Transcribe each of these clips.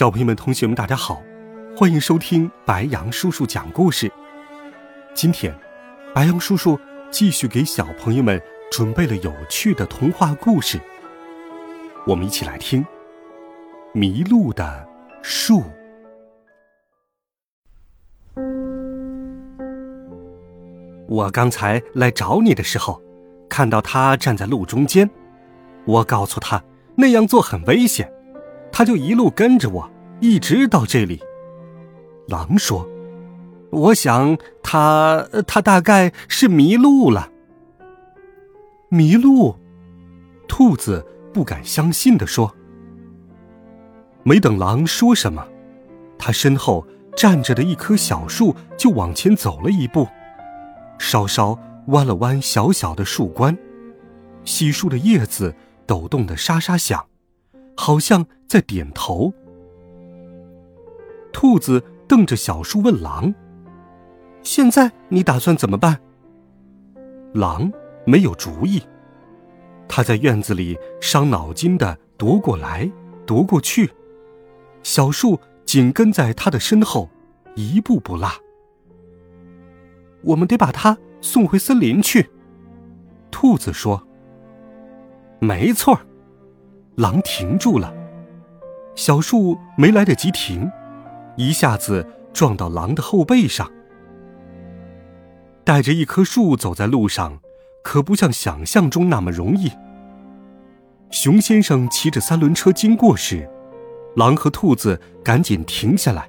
小朋友们、同学们，大家好，欢迎收听白羊叔叔讲故事。今天，白羊叔叔继续给小朋友们准备了有趣的童话故事。我们一起来听《迷路的树》。我刚才来找你的时候，看到他站在路中间，我告诉他那样做很危险。他就一路跟着我，一直到这里。狼说：“我想他他大概是迷路了。”迷路？兔子不敢相信的说。没等狼说什么，他身后站着的一棵小树就往前走了一步，稍稍弯了弯小小的树冠，稀疏的叶子抖动的沙沙响。好像在点头。兔子瞪着小树问狼：“现在你打算怎么办？”狼没有主意，他在院子里伤脑筋的踱过来踱过去，小树紧跟在他的身后，一步不落。我们得把它送回森林去。”兔子说。“没错儿。”狼停住了，小树没来得及停，一下子撞到狼的后背上。带着一棵树走在路上，可不像想象中那么容易。熊先生骑着三轮车经过时，狼和兔子赶紧停下来，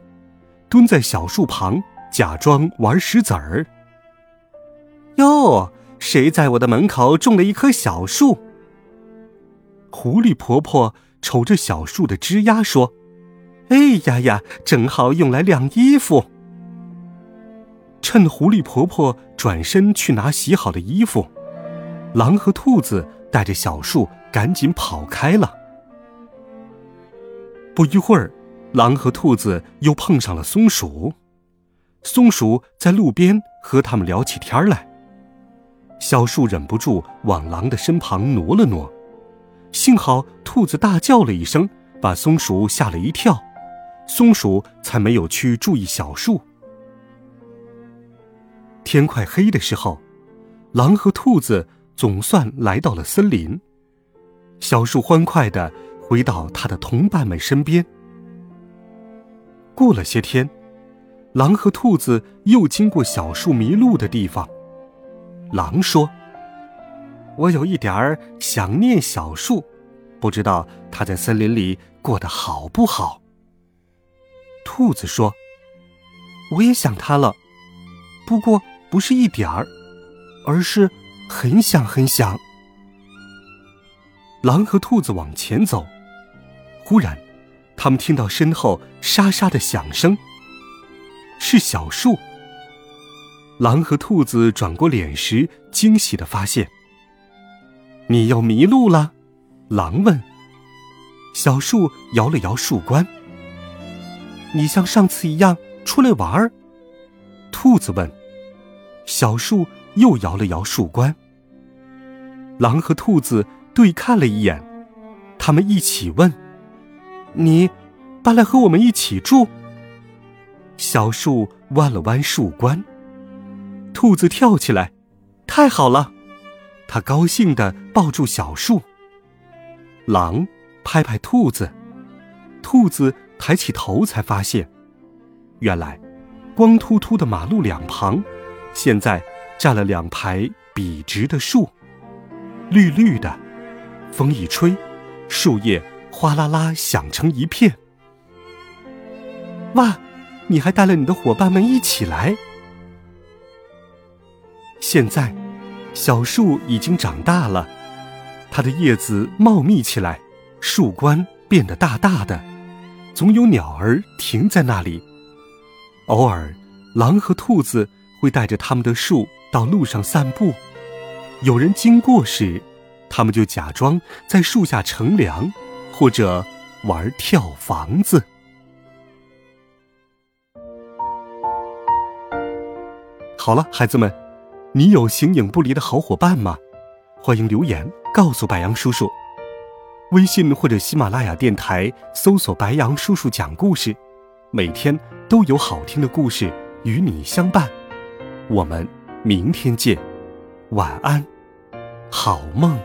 蹲在小树旁，假装玩石子儿。哟，谁在我的门口种了一棵小树？狐狸婆婆瞅着小树的枝丫说：“哎呀呀，正好用来晾衣服。”趁狐狸婆婆转身去拿洗好的衣服，狼和兔子带着小树赶紧跑开了。不一会儿，狼和兔子又碰上了松鼠，松鼠在路边和他们聊起天来。小树忍不住往狼的身旁挪了挪。幸好兔子大叫了一声，把松鼠吓了一跳，松鼠才没有去注意小树。天快黑的时候，狼和兔子总算来到了森林。小树欢快的回到他的同伴们身边。过了些天，狼和兔子又经过小树迷路的地方。狼说。我有一点儿想念小树，不知道它在森林里过得好不好。兔子说：“我也想它了，不过不是一点儿，而是很想很想。”狼和兔子往前走，忽然，他们听到身后沙沙的响声，是小树。狼和兔子转过脸时，惊喜的发现。你又迷路了，狼问。小树摇了摇树冠。你像上次一样出来玩儿？兔子问。小树又摇了摇树冠。狼和兔子对看了一眼，他们一起问：“你搬来和我们一起住？”小树弯了弯树冠。兔子跳起来：“太好了！”他高兴地抱住小树。狼拍拍兔子，兔子抬起头，才发现，原来，光秃秃的马路两旁，现在站了两排笔直的树，绿绿的，风一吹，树叶哗啦啦响成一片。哇，你还带了你的伙伴们一起来？现在。小树已经长大了，它的叶子茂密起来，树冠变得大大的，总有鸟儿停在那里。偶尔，狼和兔子会带着他们的树到路上散步。有人经过时，他们就假装在树下乘凉，或者玩跳房子。好了，孩子们，你有形影不离的好伙伴吗？欢迎留言告诉白杨叔叔。微信或者喜马拉雅电台搜索“白杨叔叔讲故事”，每天都有好听的故事与你相伴。我们明天见，晚安，好梦。